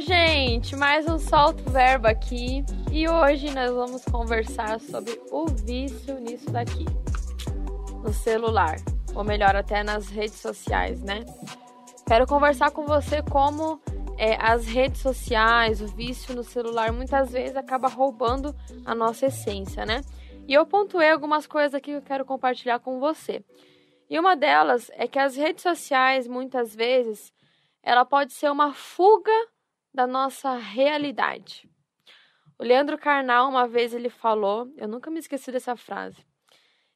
gente! Mais um Solto Verbo aqui e hoje nós vamos conversar sobre o vício nisso daqui, no celular, ou melhor, até nas redes sociais, né? Quero conversar com você como é, as redes sociais, o vício no celular, muitas vezes acaba roubando a nossa essência, né? E eu pontuei algumas coisas aqui que eu quero compartilhar com você. E uma delas é que as redes sociais, muitas vezes, ela pode ser uma fuga da nossa realidade. O Leandro Carnal, uma vez, ele falou, eu nunca me esqueci dessa frase.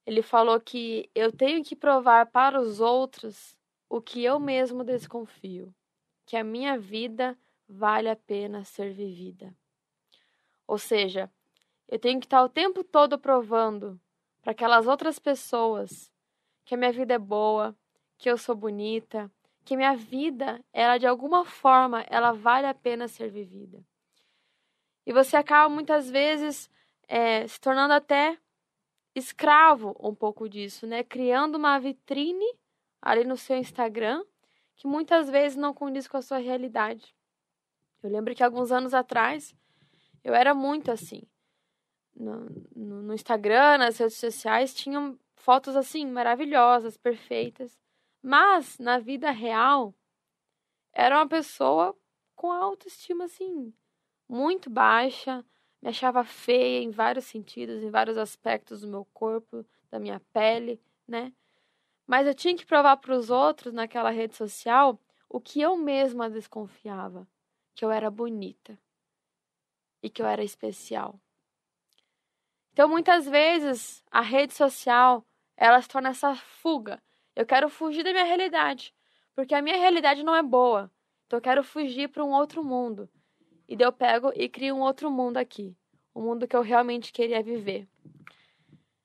Ele falou que eu tenho que provar para os outros o que eu mesmo desconfio, que a minha vida vale a pena ser vivida. Ou seja, eu tenho que estar o tempo todo provando para aquelas outras pessoas que a minha vida é boa, que eu sou bonita, que minha vida, ela de alguma forma, ela vale a pena ser vivida. E você acaba muitas vezes é, se tornando até escravo um pouco disso, né? Criando uma vitrine ali no seu Instagram que muitas vezes não condiz com a sua realidade. Eu lembro que alguns anos atrás eu era muito assim. No, no, no Instagram, nas redes sociais, tinham fotos assim maravilhosas, perfeitas. Mas, na vida real, era uma pessoa com autoestima, assim, muito baixa, me achava feia em vários sentidos, em vários aspectos do meu corpo, da minha pele, né? Mas eu tinha que provar para os outros naquela rede social o que eu mesma desconfiava, que eu era bonita e que eu era especial. Então, muitas vezes, a rede social, ela se torna essa fuga eu quero fugir da minha realidade, porque a minha realidade não é boa. Então eu quero fugir para um outro mundo. E daí eu pego e crio um outro mundo aqui, o um mundo que eu realmente queria viver.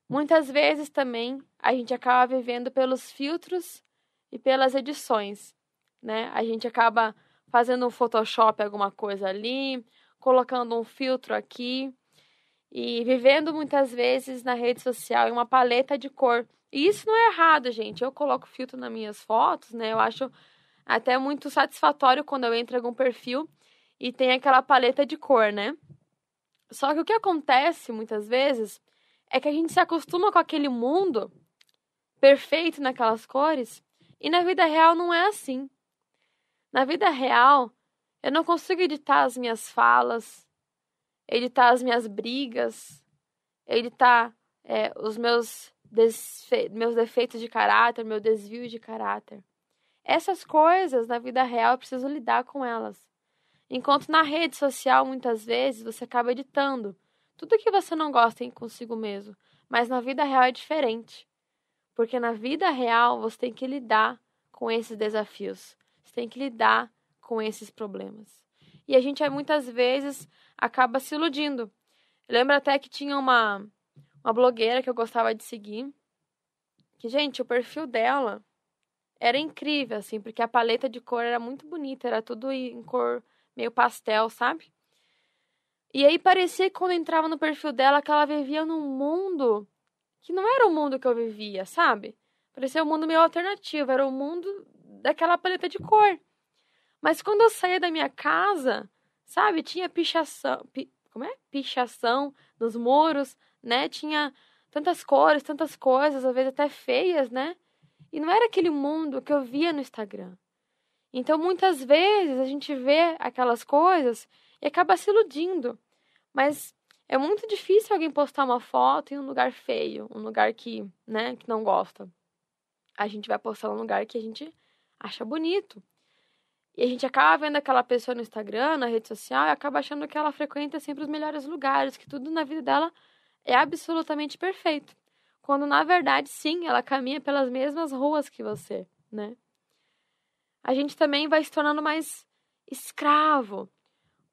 Muitas vezes também a gente acaba vivendo pelos filtros e pelas edições, né? A gente acaba fazendo um Photoshop alguma coisa ali, colocando um filtro aqui e vivendo muitas vezes na rede social em uma paleta de cor e isso não é errado, gente. Eu coloco filtro nas minhas fotos, né? Eu acho até muito satisfatório quando eu entro em algum perfil e tem aquela paleta de cor, né? Só que o que acontece muitas vezes é que a gente se acostuma com aquele mundo perfeito naquelas cores e na vida real não é assim. Na vida real, eu não consigo editar as minhas falas, editar as minhas brigas, editar é, os meus meus defeitos de caráter, meu desvio de caráter. Essas coisas na vida real eu preciso lidar com elas. Enquanto na rede social, muitas vezes, você acaba editando tudo que você não gosta em consigo mesmo. Mas na vida real é diferente. Porque na vida real você tem que lidar com esses desafios. Você tem que lidar com esses problemas. E a gente muitas vezes acaba se iludindo. Lembra até que tinha uma uma blogueira que eu gostava de seguir. Que, gente, o perfil dela era incrível, assim, porque a paleta de cor era muito bonita, era tudo em cor meio pastel, sabe? E aí parecia que quando entrava no perfil dela que ela vivia num mundo que não era o mundo que eu vivia, sabe? Parecia um mundo meio alternativo, era o mundo daquela paleta de cor. Mas quando eu saía da minha casa, sabe, tinha pichação, pi, como é? Pichação nos muros, né? Tinha tantas cores, tantas coisas, às vezes até feias, né? E não era aquele mundo que eu via no Instagram. Então, muitas vezes a gente vê aquelas coisas e acaba se iludindo. Mas é muito difícil alguém postar uma foto em um lugar feio, um lugar que, né, que não gosta. A gente vai postar um lugar que a gente acha bonito. E a gente acaba vendo aquela pessoa no Instagram, na rede social, e acaba achando que ela frequenta sempre os melhores lugares, que tudo na vida dela é absolutamente perfeito. Quando na verdade, sim, ela caminha pelas mesmas ruas que você, né? A gente também vai se tornando mais escravo,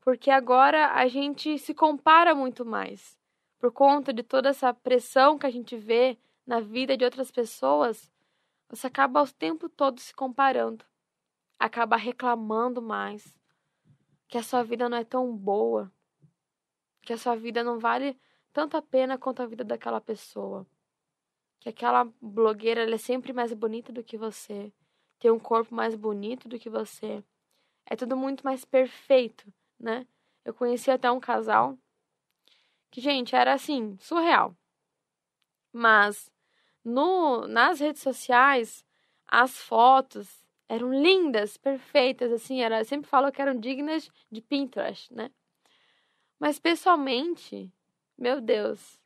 porque agora a gente se compara muito mais. Por conta de toda essa pressão que a gente vê na vida de outras pessoas, você acaba o tempo todo se comparando, acaba reclamando mais, que a sua vida não é tão boa, que a sua vida não vale tanta pena quanto a vida daquela pessoa. Que aquela blogueira é sempre mais bonita do que você, tem um corpo mais bonito do que você, é tudo muito mais perfeito, né? Eu conheci até um casal que, gente, era assim, surreal. Mas no nas redes sociais, as fotos eram lindas, perfeitas, assim, era, sempre falo que eram dignas de Pinterest, né? Mas pessoalmente, meu Deus,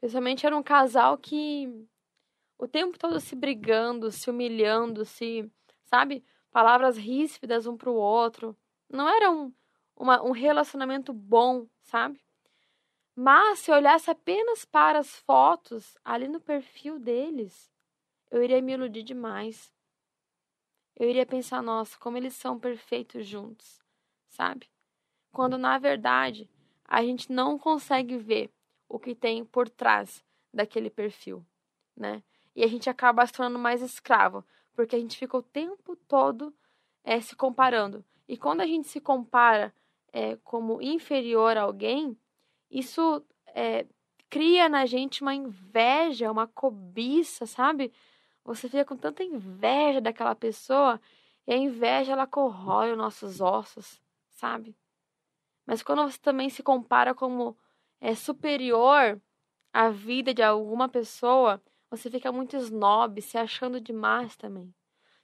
pessoalmente era um casal que o tempo todo se brigando, se humilhando, se, sabe, palavras ríspidas um pro outro. Não era um, uma, um relacionamento bom, sabe? Mas se eu olhasse apenas para as fotos ali no perfil deles, eu iria me iludir demais eu iria pensar, nossa, como eles são perfeitos juntos, sabe? Quando na verdade a gente não consegue ver o que tem por trás daquele perfil, né? E a gente acaba se tornando mais escravo, porque a gente fica o tempo todo é, se comparando. E quando a gente se compara é, como inferior a alguém, isso é, cria na gente uma inveja, uma cobiça, sabe? Você fica com tanta inveja daquela pessoa e a inveja ela corrói os nossos ossos, sabe? Mas quando você também se compara como é superior à vida de alguma pessoa, você fica muito snob, se achando demais também.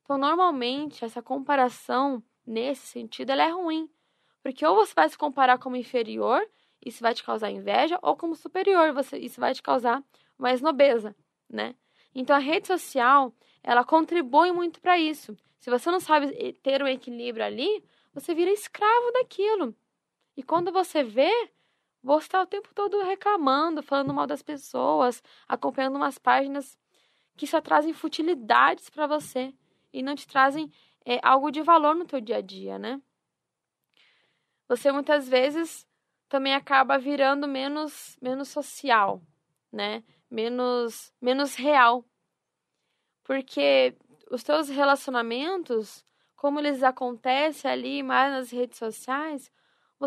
Então, normalmente, essa comparação, nesse sentido, ela é ruim. Porque ou você vai se comparar como inferior, isso vai te causar inveja, ou como superior, você, isso vai te causar mais nobreza, né? Então a rede social, ela contribui muito para isso. Se você não sabe ter um equilíbrio ali, você vira escravo daquilo. E quando você vê, você está o tempo todo reclamando, falando mal das pessoas, acompanhando umas páginas que só trazem futilidades para você e não te trazem é, algo de valor no teu dia a dia, né? Você muitas vezes também acaba virando menos menos social, né? menos, menos real. Porque os teus relacionamentos, como eles acontecem ali mais nas redes sociais,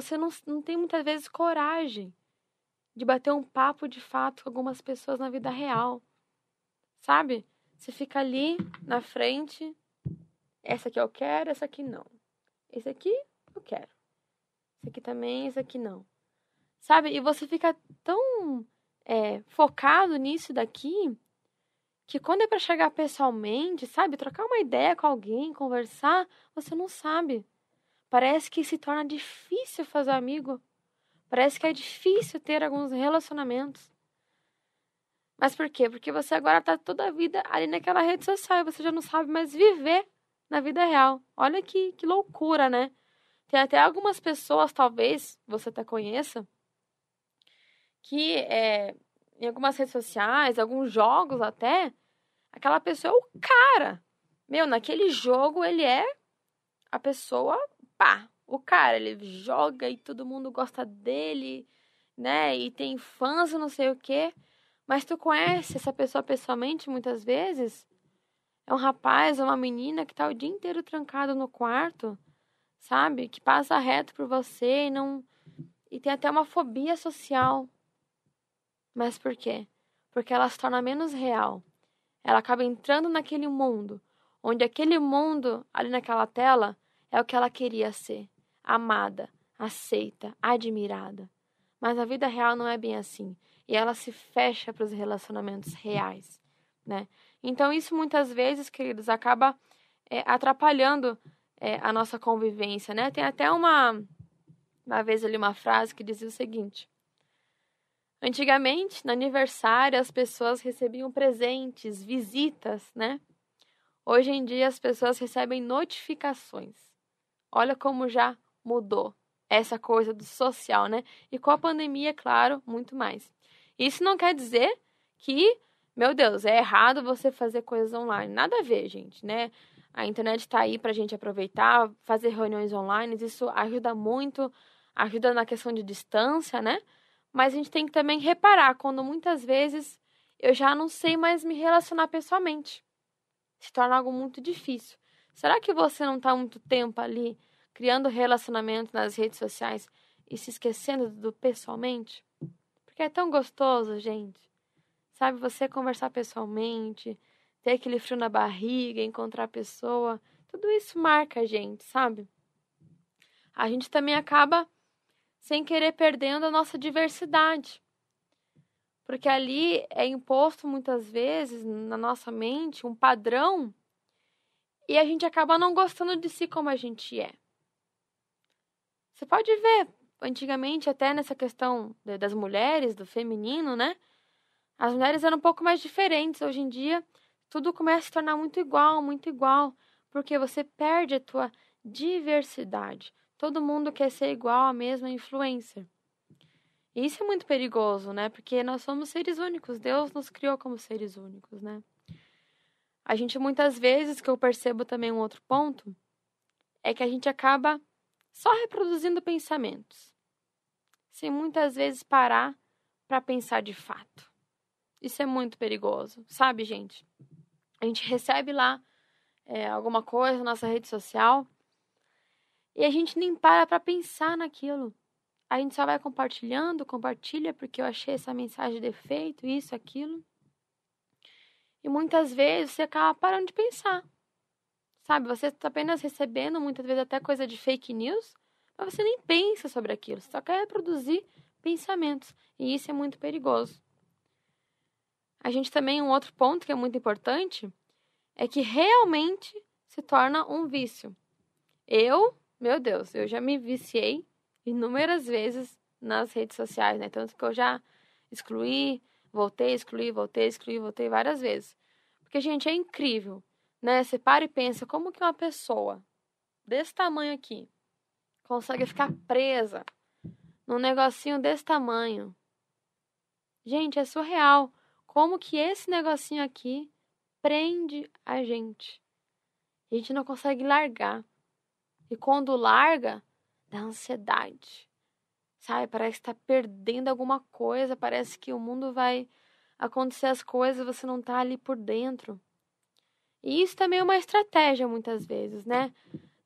você não, não tem muitas vezes coragem de bater um papo de fato com algumas pessoas na vida real. Sabe? Você fica ali na frente, essa aqui eu quero, essa aqui não. Esse aqui eu quero. Esse aqui também, esse aqui não. Sabe? E você fica tão é, focado nisso daqui que quando é para chegar pessoalmente, sabe, trocar uma ideia com alguém, conversar, você não sabe. Parece que se torna difícil fazer amigo. Parece que é difícil ter alguns relacionamentos. Mas por quê? Porque você agora tá toda a vida ali naquela rede social e você já não sabe mais viver na vida real. Olha que, que loucura, né? Tem até algumas pessoas, talvez você até conheça, que é, em algumas redes sociais, alguns jogos até, aquela pessoa é o cara. Meu, naquele jogo ele é a pessoa, pá, o cara. Ele joga e todo mundo gosta dele, né? E tem fãs não sei o quê. Mas tu conhece essa pessoa pessoalmente muitas vezes? É um rapaz, uma menina que tá o dia inteiro trancado no quarto, sabe? Que passa reto por você e não. E tem até uma fobia social. Mas por quê? Porque ela se torna menos real. Ela acaba entrando naquele mundo, onde aquele mundo, ali naquela tela, é o que ela queria ser: amada, aceita, admirada. Mas a vida real não é bem assim. E ela se fecha para os relacionamentos reais, né? Então, isso muitas vezes, queridos, acaba é, atrapalhando é, a nossa convivência, né? Tem até uma, uma vez ali uma frase que dizia o seguinte: Antigamente, no aniversário, as pessoas recebiam presentes, visitas, né? Hoje em dia, as pessoas recebem notificações. Olha como já mudou essa coisa do social, né? E com a pandemia, claro, muito mais. Isso não quer dizer que, meu Deus, é errado você fazer coisas online. Nada a ver, gente, né? A internet está aí para a gente aproveitar, fazer reuniões online, isso ajuda muito, ajuda na questão de distância, né? Mas a gente tem que também reparar quando muitas vezes eu já não sei mais me relacionar pessoalmente. Se torna algo muito difícil. Será que você não está muito tempo ali criando relacionamento nas redes sociais e se esquecendo do pessoalmente? Porque é tão gostoso, gente. Sabe, você conversar pessoalmente, ter aquele frio na barriga, encontrar a pessoa, tudo isso marca a gente, sabe? a gente também acaba sem querer perdendo a nossa diversidade. Porque ali é imposto muitas vezes na nossa mente um padrão e a gente acaba não gostando de si como a gente é. Você pode ver, antigamente, até nessa questão das mulheres, do feminino, né? As mulheres eram um pouco mais diferentes. Hoje em dia, tudo começa a se tornar muito igual, muito igual, porque você perde a tua diversidade. Todo mundo quer ser igual à mesma influência. E isso é muito perigoso, né? Porque nós somos seres únicos. Deus nos criou como seres únicos, né? A gente muitas vezes que eu percebo também um outro ponto é que a gente acaba só reproduzindo pensamentos, sem muitas vezes parar para pensar de fato. Isso é muito perigoso, sabe, gente? A gente recebe lá é, alguma coisa na nossa rede social e a gente nem para para pensar naquilo. A gente só vai compartilhando, compartilha porque eu achei essa mensagem de efeito, isso, aquilo. E muitas vezes você acaba parando de pensar. Sabe, você está apenas recebendo muitas vezes até coisa de fake news, mas você nem pensa sobre aquilo, você só quer reproduzir pensamentos. E isso é muito perigoso. A gente também, um outro ponto que é muito importante, é que realmente se torna um vício. Eu, meu Deus, eu já me viciei inúmeras vezes nas redes sociais, né? Tanto que eu já excluí, voltei, excluí, voltei, excluí, voltei várias vezes. Porque, gente, é incrível, né? Você para e pensa como que uma pessoa desse tamanho aqui consegue ficar presa num negocinho desse tamanho. Gente, é surreal. Como que esse negocinho aqui prende a gente? A gente não consegue largar. E quando larga, dá ansiedade. Sabe? Parece que tá perdendo alguma coisa. Parece que o mundo vai acontecer as coisas, você não tá ali por dentro. E isso também é uma estratégia muitas vezes, né?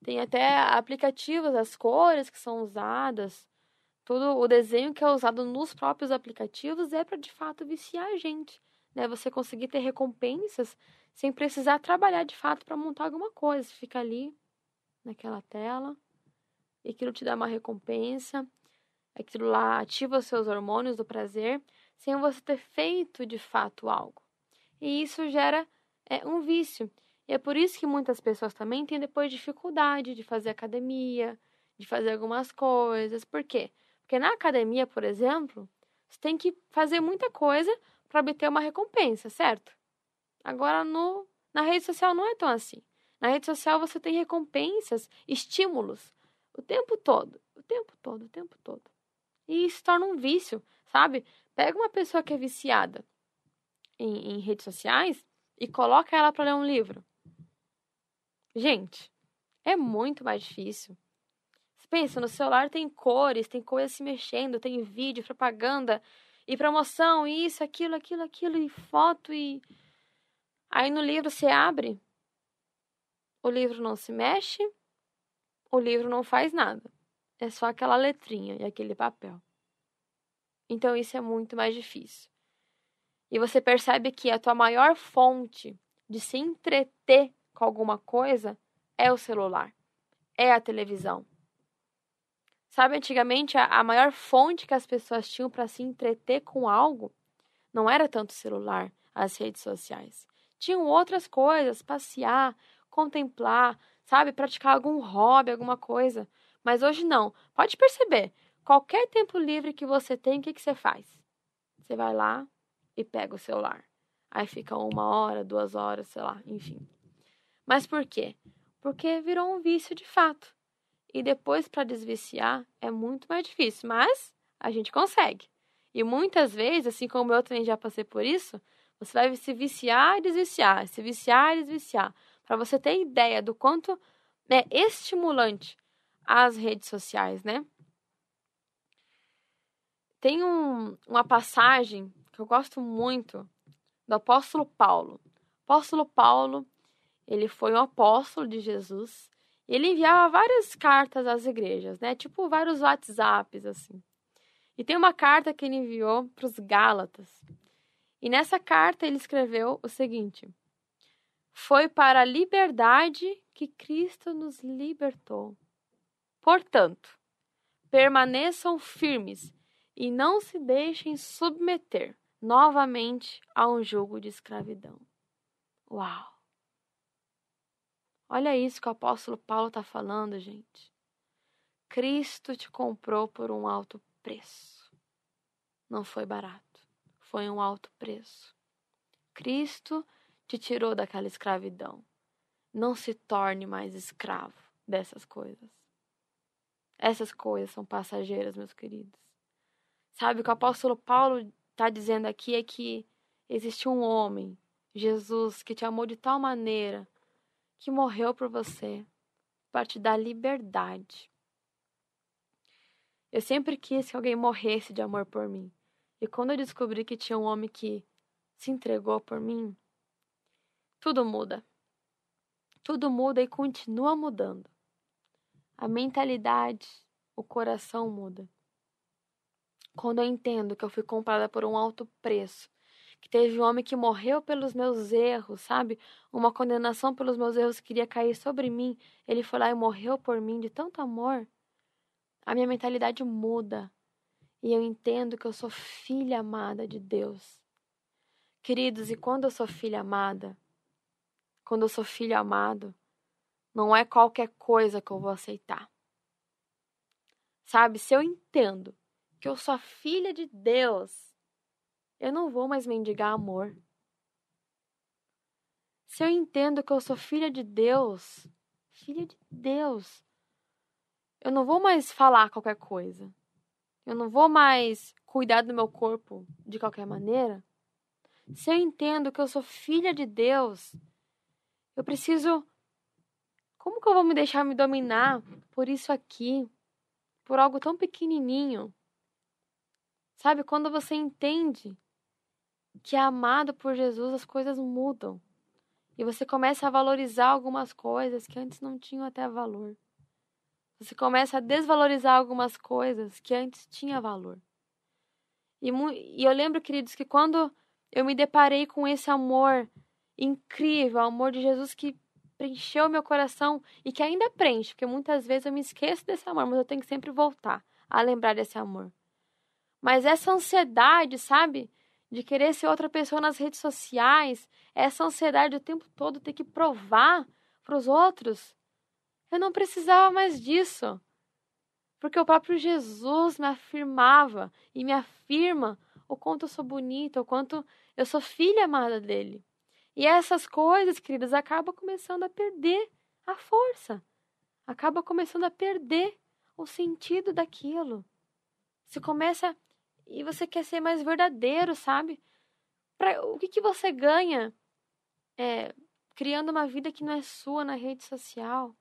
Tem até aplicativos, as cores que são usadas, todo o desenho que é usado nos próprios aplicativos é para de fato viciar a gente, né? Você conseguir ter recompensas sem precisar trabalhar de fato para montar alguma coisa. Fica ali naquela tela e aquilo te dá uma recompensa, aquilo lá ativa os seus hormônios do prazer sem você ter feito de fato algo. E isso gera é, um vício. E é por isso que muitas pessoas também têm depois dificuldade de fazer academia, de fazer algumas coisas. Por quê? Porque na academia, por exemplo, você tem que fazer muita coisa para obter uma recompensa, certo? Agora no na rede social não é tão assim. Na rede social você tem recompensas, estímulos o tempo todo, o tempo todo, o tempo todo. E isso torna um vício, sabe? Pega uma pessoa que é viciada em, em redes sociais e coloca ela para ler um livro. Gente, é muito mais difícil. Você pensa, no celular tem cores, tem coisas se mexendo, tem vídeo, propaganda e promoção, isso, aquilo, aquilo, aquilo, e foto e. Aí no livro você abre, o livro não se mexe, o livro não faz nada. É só aquela letrinha e aquele papel. Então isso é muito mais difícil. E você percebe que a tua maior fonte de se entreter com alguma coisa é o celular, é a televisão. Sabe, antigamente a, a maior fonte que as pessoas tinham para se entreter com algo não era tanto o celular, as redes sociais. Tinham outras coisas, passear, contemplar, sabe, praticar algum hobby, alguma coisa. Mas hoje não. Pode perceber, qualquer tempo livre que você tem, o que, que você faz? Você vai lá e pega o celular. Aí fica uma hora, duas horas, sei lá, enfim. Mas por quê? Porque virou um vício de fato. E depois, para desviciar, é muito mais difícil. Mas a gente consegue. E muitas vezes, assim como eu também já passei por isso, você vai se viciar e desviciar, se viciar e desviciar. Para você ter ideia do quanto é estimulante as redes sociais, né? Tem um, uma passagem que eu gosto muito do apóstolo Paulo. Apóstolo Paulo, ele foi um apóstolo de Jesus. Ele enviava várias cartas às igrejas, né? Tipo vários WhatsApps, assim. E tem uma carta que ele enviou para os Gálatas. E nessa carta ele escreveu o seguinte: Foi para a liberdade que Cristo nos libertou. Portanto, permaneçam firmes e não se deixem submeter novamente a um jugo de escravidão. Uau! Olha isso que o apóstolo Paulo está falando, gente. Cristo te comprou por um alto preço. Não foi barato, foi um alto preço. Cristo te tirou daquela escravidão. Não se torne mais escravo dessas coisas. Essas coisas são passageiras, meus queridos. Sabe, o que o apóstolo Paulo está dizendo aqui é que existe um homem, Jesus, que te amou de tal maneira que morreu por você para te dar liberdade. Eu sempre quis que alguém morresse de amor por mim. E quando eu descobri que tinha um homem que se entregou por mim, tudo muda. Tudo muda e continua mudando. A mentalidade, o coração muda. Quando eu entendo que eu fui comprada por um alto preço, que teve um homem que morreu pelos meus erros, sabe? Uma condenação pelos meus erros que queria cair sobre mim, ele foi lá e morreu por mim de tanto amor. A minha mentalidade muda e eu entendo que eu sou filha amada de Deus. Queridos, e quando eu sou filha amada, quando eu sou filho amado, não é qualquer coisa que eu vou aceitar. Sabe, se eu entendo que eu sou filha de Deus, eu não vou mais mendigar amor. Se eu entendo que eu sou filha de Deus, filha de Deus, eu não vou mais falar qualquer coisa. Eu não vou mais cuidar do meu corpo de qualquer maneira. Se eu entendo que eu sou filha de Deus, eu preciso. Como que eu vou me deixar me dominar por isso aqui? Por algo tão pequenininho? Sabe, quando você entende que é amado por Jesus, as coisas mudam. E você começa a valorizar algumas coisas que antes não tinham até valor. Você começa a desvalorizar algumas coisas que antes tinha valor. E, e eu lembro, queridos, que quando eu me deparei com esse amor incrível, o amor de Jesus que preencheu meu coração e que ainda preenche, porque muitas vezes eu me esqueço desse amor, mas eu tenho que sempre voltar a lembrar desse amor. Mas essa ansiedade, sabe? De querer ser outra pessoa nas redes sociais, essa ansiedade o tempo todo ter que provar para os outros. Eu não precisava mais disso. Porque o próprio Jesus me afirmava e me afirma o quanto eu sou bonita, o quanto eu sou filha amada dele. E essas coisas, queridas, acabam começando a perder a força. Acaba começando a perder o sentido daquilo. Você começa e você quer ser mais verdadeiro, sabe? Pra, o que, que você ganha é, criando uma vida que não é sua na rede social?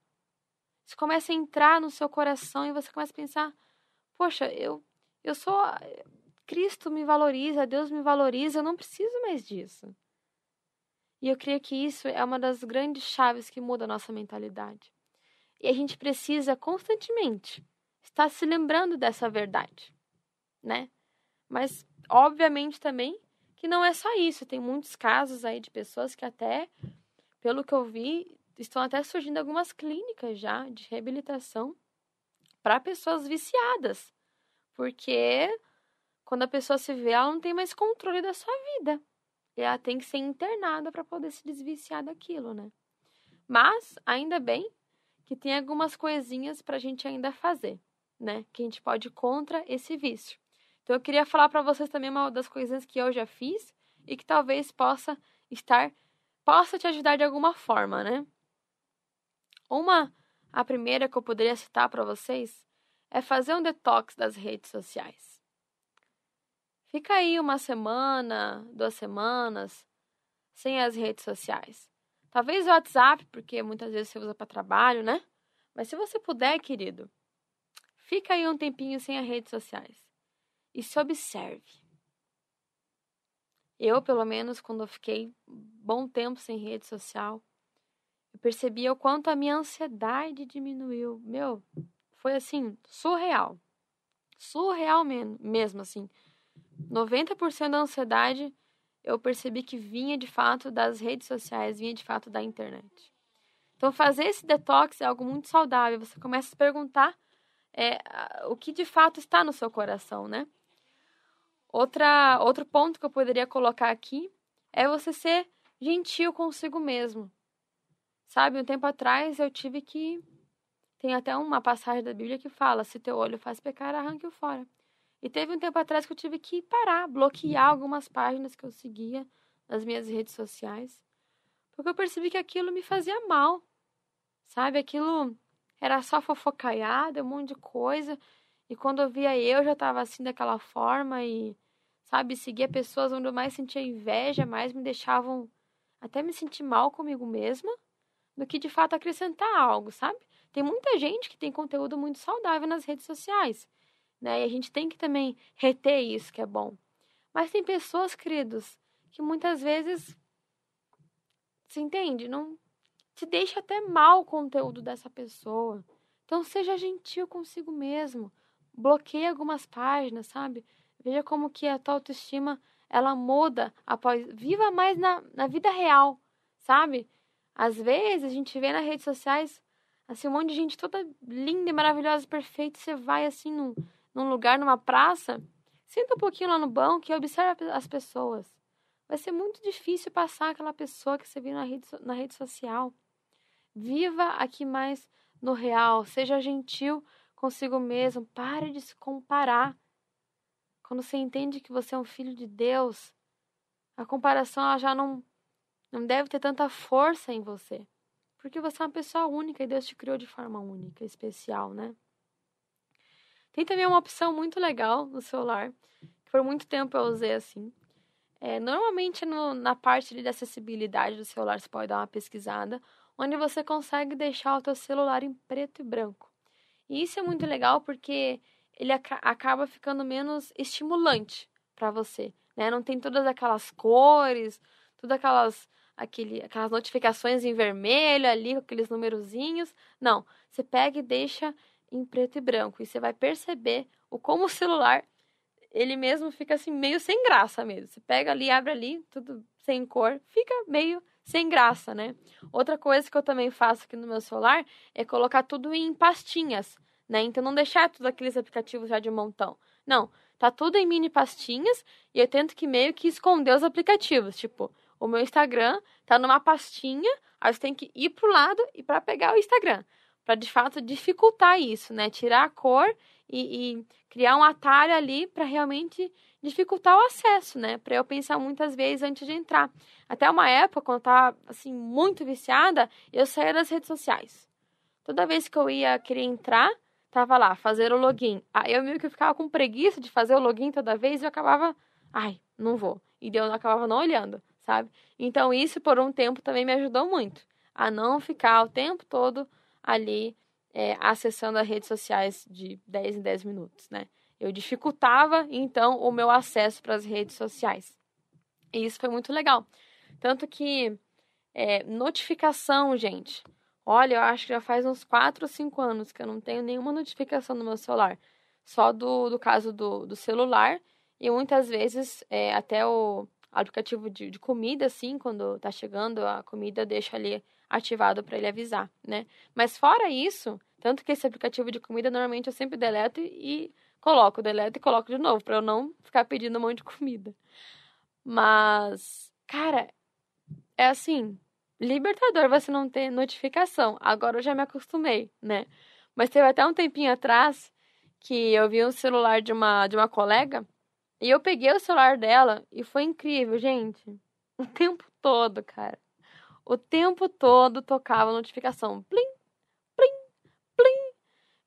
Você começa a entrar no seu coração e você começa a pensar: poxa, eu, eu sou. Cristo me valoriza, Deus me valoriza, eu não preciso mais disso. E eu creio que isso é uma das grandes chaves que muda a nossa mentalidade. E a gente precisa constantemente estar se lembrando dessa verdade, né? Mas, obviamente, também que não é só isso. Tem muitos casos aí de pessoas que até, pelo que eu vi, estão até surgindo algumas clínicas já de reabilitação para pessoas viciadas. Porque quando a pessoa se vê, ela não tem mais controle da sua vida. E ela tem que ser internada para poder se desviciar daquilo, né? Mas, ainda bem que tem algumas coisinhas para a gente ainda fazer, né? Que a gente pode ir contra esse vício. Então eu queria falar para vocês também uma das coisas que eu já fiz e que talvez possa estar possa te ajudar de alguma forma, né? Uma a primeira que eu poderia citar para vocês é fazer um detox das redes sociais. Fica aí uma semana, duas semanas sem as redes sociais. Talvez o WhatsApp, porque muitas vezes você usa para trabalho, né? Mas se você puder, querido, fica aí um tempinho sem as redes sociais e se observe. Eu, pelo menos, quando eu fiquei bom tempo sem rede social, eu percebi o quanto a minha ansiedade diminuiu. Meu, foi assim, surreal. Surreal mesmo, assim. 90% da ansiedade eu percebi que vinha de fato das redes sociais, vinha de fato da internet. Então, fazer esse detox é algo muito saudável. Você começa a se perguntar é, o que de fato está no seu coração, né? Outra, outro ponto que eu poderia colocar aqui é você ser gentil consigo mesmo. Sabe, um tempo atrás eu tive que. Tem até uma passagem da Bíblia que fala: se teu olho faz pecar, arranque-o fora. E teve um tempo atrás que eu tive que parar, bloquear algumas páginas que eu seguia nas minhas redes sociais, porque eu percebi que aquilo me fazia mal. Sabe, aquilo era só fofocaiada, um monte de coisa. E quando eu via eu, já estava assim daquela forma e, sabe, seguia pessoas onde eu mais sentia inveja, mais me deixavam até me sentir mal comigo mesma, do que de fato acrescentar algo, sabe? Tem muita gente que tem conteúdo muito saudável nas redes sociais, né? E a gente tem que também reter isso que é bom. Mas tem pessoas, queridos, que muitas vezes se entende, não te deixa até mal o conteúdo dessa pessoa. Então seja gentil consigo mesmo. Bloqueie algumas páginas, sabe? Veja como que a tua autoestima ela muda após. Viva mais na, na vida real, sabe? Às vezes a gente vê nas redes sociais assim um monte de gente toda linda e maravilhosa, perfeita. Você vai assim num, num lugar, numa praça, senta um pouquinho lá no banco e observa as pessoas. Vai ser muito difícil passar aquela pessoa que você viu na rede, na rede social. Viva aqui mais no real, seja gentil consigo mesmo, pare de se comparar. Quando você entende que você é um filho de Deus, a comparação ela já não, não deve ter tanta força em você. Porque você é uma pessoa única e Deus te criou de forma única, especial, né? Tem também uma opção muito legal no celular, que por muito tempo eu usei assim. É, normalmente no, na parte de acessibilidade do celular você pode dar uma pesquisada, onde você consegue deixar o teu celular em preto e branco. E isso é muito legal porque ele ac acaba ficando menos estimulante para você, né? Não tem todas aquelas cores, todas aquelas aquele, aquelas notificações em vermelho ali, com aqueles numerozinhos. Não, você pega e deixa em preto e branco e você vai perceber o como o celular ele mesmo fica assim meio sem graça mesmo. Você pega ali, abre ali, tudo sem cor, fica meio sem graça, né? Outra coisa que eu também faço aqui no meu celular é colocar tudo em pastinhas, né? Então não deixar todos aqueles aplicativos já de montão. Não, tá tudo em mini pastinhas e eu tento que meio que esconder os aplicativos, tipo, o meu Instagram tá numa pastinha, aí você tem que ir pro lado e para pegar o Instagram, para de fato dificultar isso, né? Tirar a cor e, e criar um atalho ali para realmente dificultar o acesso, né? Para eu pensar muitas vezes antes de entrar. Até uma época, quando eu tava assim muito viciada, eu saía das redes sociais. Toda vez que eu ia querer entrar, tava lá, fazer o login. Aí eu meio que ficava com preguiça de fazer o login toda vez e eu acabava, ai, não vou. E eu acabava não olhando, sabe? Então isso por um tempo também me ajudou muito a não ficar o tempo todo ali é, acessando as redes sociais de 10 em 10 minutos, né? Eu dificultava, então, o meu acesso para as redes sociais. E isso foi muito legal. Tanto que é, notificação, gente. Olha, eu acho que já faz uns 4 ou 5 anos que eu não tenho nenhuma notificação no meu celular. Só do, do caso do, do celular. E muitas vezes é, até o aplicativo de, de comida, assim, quando tá chegando a comida, deixa ali ativado para ele avisar, né? Mas fora isso, tanto que esse aplicativo de comida normalmente eu sempre deleto e coloco, deleto e coloco de novo, para eu não ficar pedindo um monte de comida. Mas, cara, é assim, libertador você não ter notificação. Agora eu já me acostumei, né? Mas teve até um tempinho atrás que eu vi um celular de uma de uma colega e eu peguei o celular dela e foi incrível, gente. O tempo todo, cara. O tempo todo tocava notificação. Plim.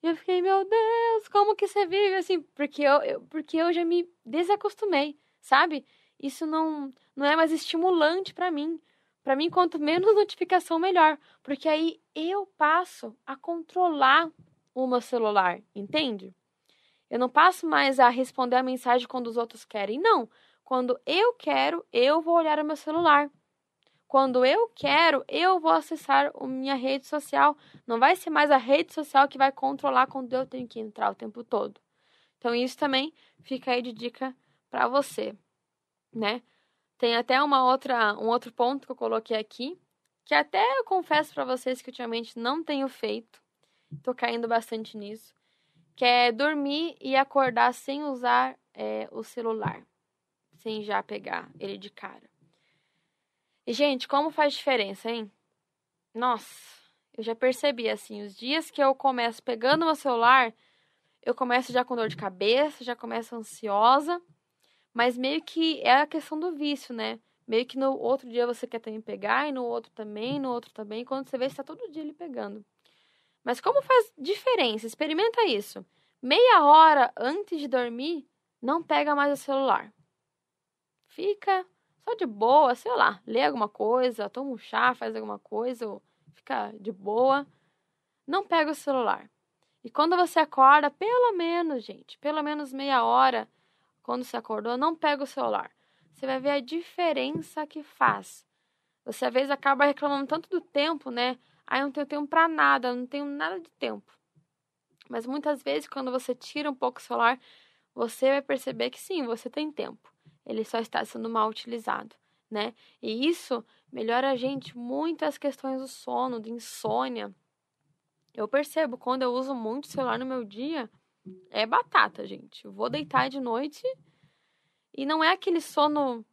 E eu fiquei, meu Deus, como que você vive assim? Porque eu, eu, porque eu já me desacostumei, sabe? Isso não, não é mais estimulante para mim. Para mim, quanto menos notificação, melhor. Porque aí eu passo a controlar o meu celular, entende? Eu não passo mais a responder a mensagem quando os outros querem. Não. Quando eu quero, eu vou olhar o meu celular. Quando eu quero, eu vou acessar a minha rede social. Não vai ser mais a rede social que vai controlar quando eu tenho que entrar o tempo todo. Então isso também fica aí de dica para você, né? Tem até uma outra, um outro ponto que eu coloquei aqui, que até eu confesso para vocês que ultimamente não tenho feito. Tô caindo bastante nisso, que é dormir e acordar sem usar é, o celular, sem já pegar ele de cara. E, gente, como faz diferença, hein? Nossa, eu já percebi, assim, os dias que eu começo pegando meu celular, eu começo já com dor de cabeça, já começo ansiosa, mas meio que é a questão do vício, né? Meio que no outro dia você quer também pegar, e no outro também, no outro também, quando você vê, está todo dia ele pegando. Mas como faz diferença? Experimenta isso. Meia hora antes de dormir, não pega mais o celular. Fica só de boa, sei lá, lê alguma coisa, toma um chá, faz alguma coisa, ou fica de boa. Não pega o celular. E quando você acorda, pelo menos, gente, pelo menos meia hora, quando você acordou, não pega o celular. Você vai ver a diferença que faz. Você às vezes acaba reclamando tanto do tempo, né? Aí eu não tenho tempo para nada, não tenho nada de tempo. Mas muitas vezes, quando você tira um pouco o celular, você vai perceber que sim, você tem tempo. Ele só está sendo mal utilizado, né? E isso melhora a gente muito as questões do sono, de insônia. Eu percebo quando eu uso muito o celular no meu dia, é batata, gente. Eu vou deitar de noite e não é aquele sono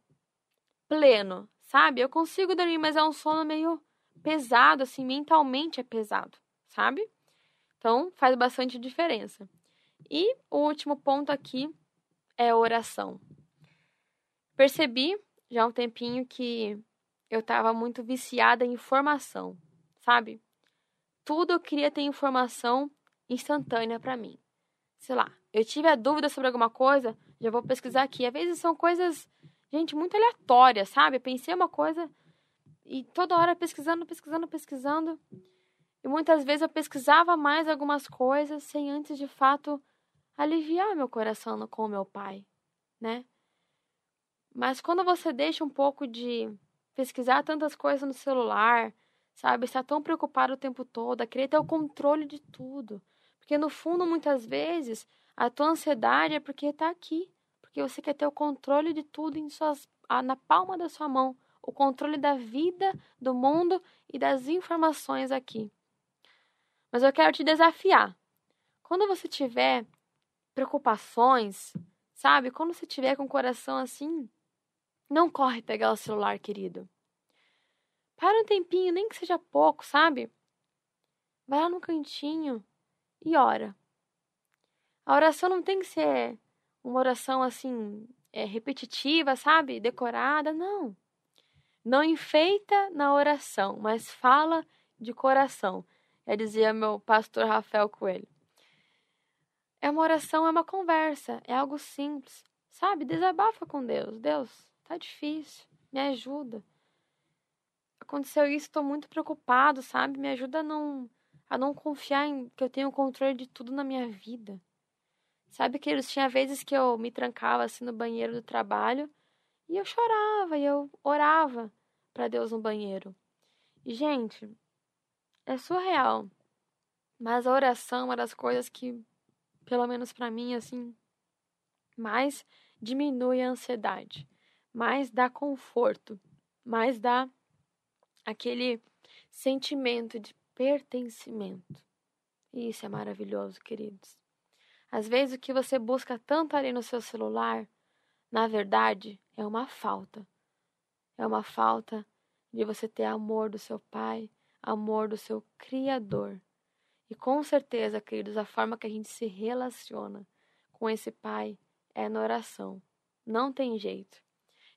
pleno, sabe? Eu consigo dormir, mas é um sono meio pesado, assim, mentalmente é pesado, sabe? Então, faz bastante diferença. E o último ponto aqui é oração. Percebi já há um tempinho que eu estava muito viciada em informação, sabe? Tudo eu queria ter informação instantânea para mim. Sei lá, eu tive a dúvida sobre alguma coisa, já vou pesquisar aqui. Às vezes são coisas, gente, muito aleatórias, sabe? Eu pensei uma coisa e toda hora pesquisando, pesquisando, pesquisando. E muitas vezes eu pesquisava mais algumas coisas sem antes de fato aliviar meu coração com o meu pai, né? Mas quando você deixa um pouco de pesquisar tantas coisas no celular, sabe, está tão preocupado o tempo todo, a querer ter o controle de tudo. Porque no fundo, muitas vezes, a tua ansiedade é porque está aqui, porque você quer ter o controle de tudo em suas, na palma da sua mão, o controle da vida, do mundo e das informações aqui. Mas eu quero te desafiar. Quando você tiver preocupações, sabe? Quando você tiver com o coração assim, não corre pegar o celular, querido. Para um tempinho, nem que seja pouco, sabe? Vai lá no cantinho e ora. A oração não tem que ser uma oração assim, é, repetitiva, sabe? Decorada, não. Não enfeita na oração, mas fala de coração. É dizia meu pastor Rafael Coelho. É uma oração, é uma conversa, é algo simples, sabe? Desabafa com Deus. Deus, tá difícil, me ajuda. Aconteceu isso, estou muito preocupado, sabe? Me ajuda a não, a não confiar em que eu tenho controle de tudo na minha vida. Sabe que tinha vezes que eu me trancava assim no banheiro do trabalho e eu chorava e eu orava para Deus no banheiro. E gente, é surreal. Mas a oração é uma das coisas que pelo menos para mim, assim, mais diminui a ansiedade, mais dá conforto, mais dá aquele sentimento de pertencimento. E isso é maravilhoso, queridos. Às vezes o que você busca tanto ali no seu celular, na verdade, é uma falta. É uma falta de você ter amor do seu pai, amor do seu Criador. E com certeza, queridos, a forma que a gente se relaciona com esse Pai é na oração. Não tem jeito.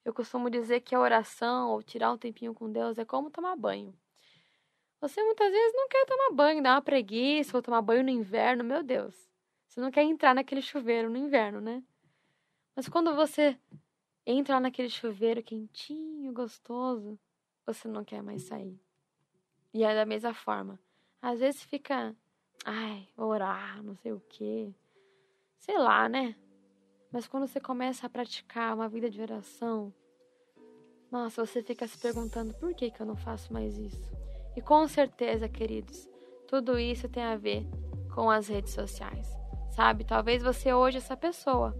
Eu costumo dizer que a oração ou tirar um tempinho com Deus é como tomar banho. Você muitas vezes não quer tomar banho, dá uma preguiça, ou tomar banho no inverno, meu Deus. Você não quer entrar naquele chuveiro no inverno, né? Mas quando você entra naquele chuveiro quentinho, gostoso, você não quer mais sair. E é da mesma forma. Às vezes fica ai, orar, não sei o quê. Sei lá, né? Mas quando você começa a praticar uma vida de oração, nossa, você fica se perguntando por que, que eu não faço mais isso. E com certeza, queridos, tudo isso tem a ver com as redes sociais. Sabe? Talvez você hoje é essa pessoa.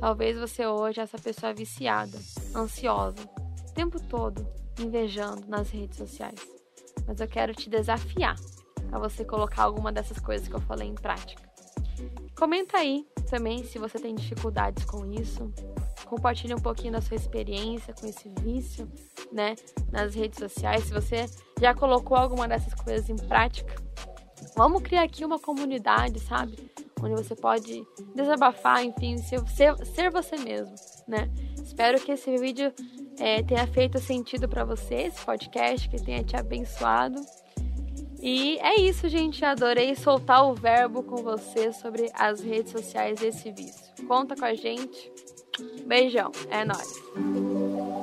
Talvez você hoje é essa pessoa viciada, ansiosa, o tempo todo invejando nas redes sociais. Mas eu quero te desafiar a você colocar alguma dessas coisas que eu falei em prática. Comenta aí também se você tem dificuldades com isso. Compartilhe um pouquinho da sua experiência com esse vício, né, nas redes sociais. Se você já colocou alguma dessas coisas em prática, vamos criar aqui uma comunidade, sabe? Onde você pode desabafar, enfim, ser, ser, você mesmo, né? Espero que esse vídeo é, tenha feito sentido para você, esse podcast, que tenha te abençoado. E é isso, gente. Adorei soltar o verbo com você sobre as redes sociais desse vício. Conta com a gente. Beijão. É nóis.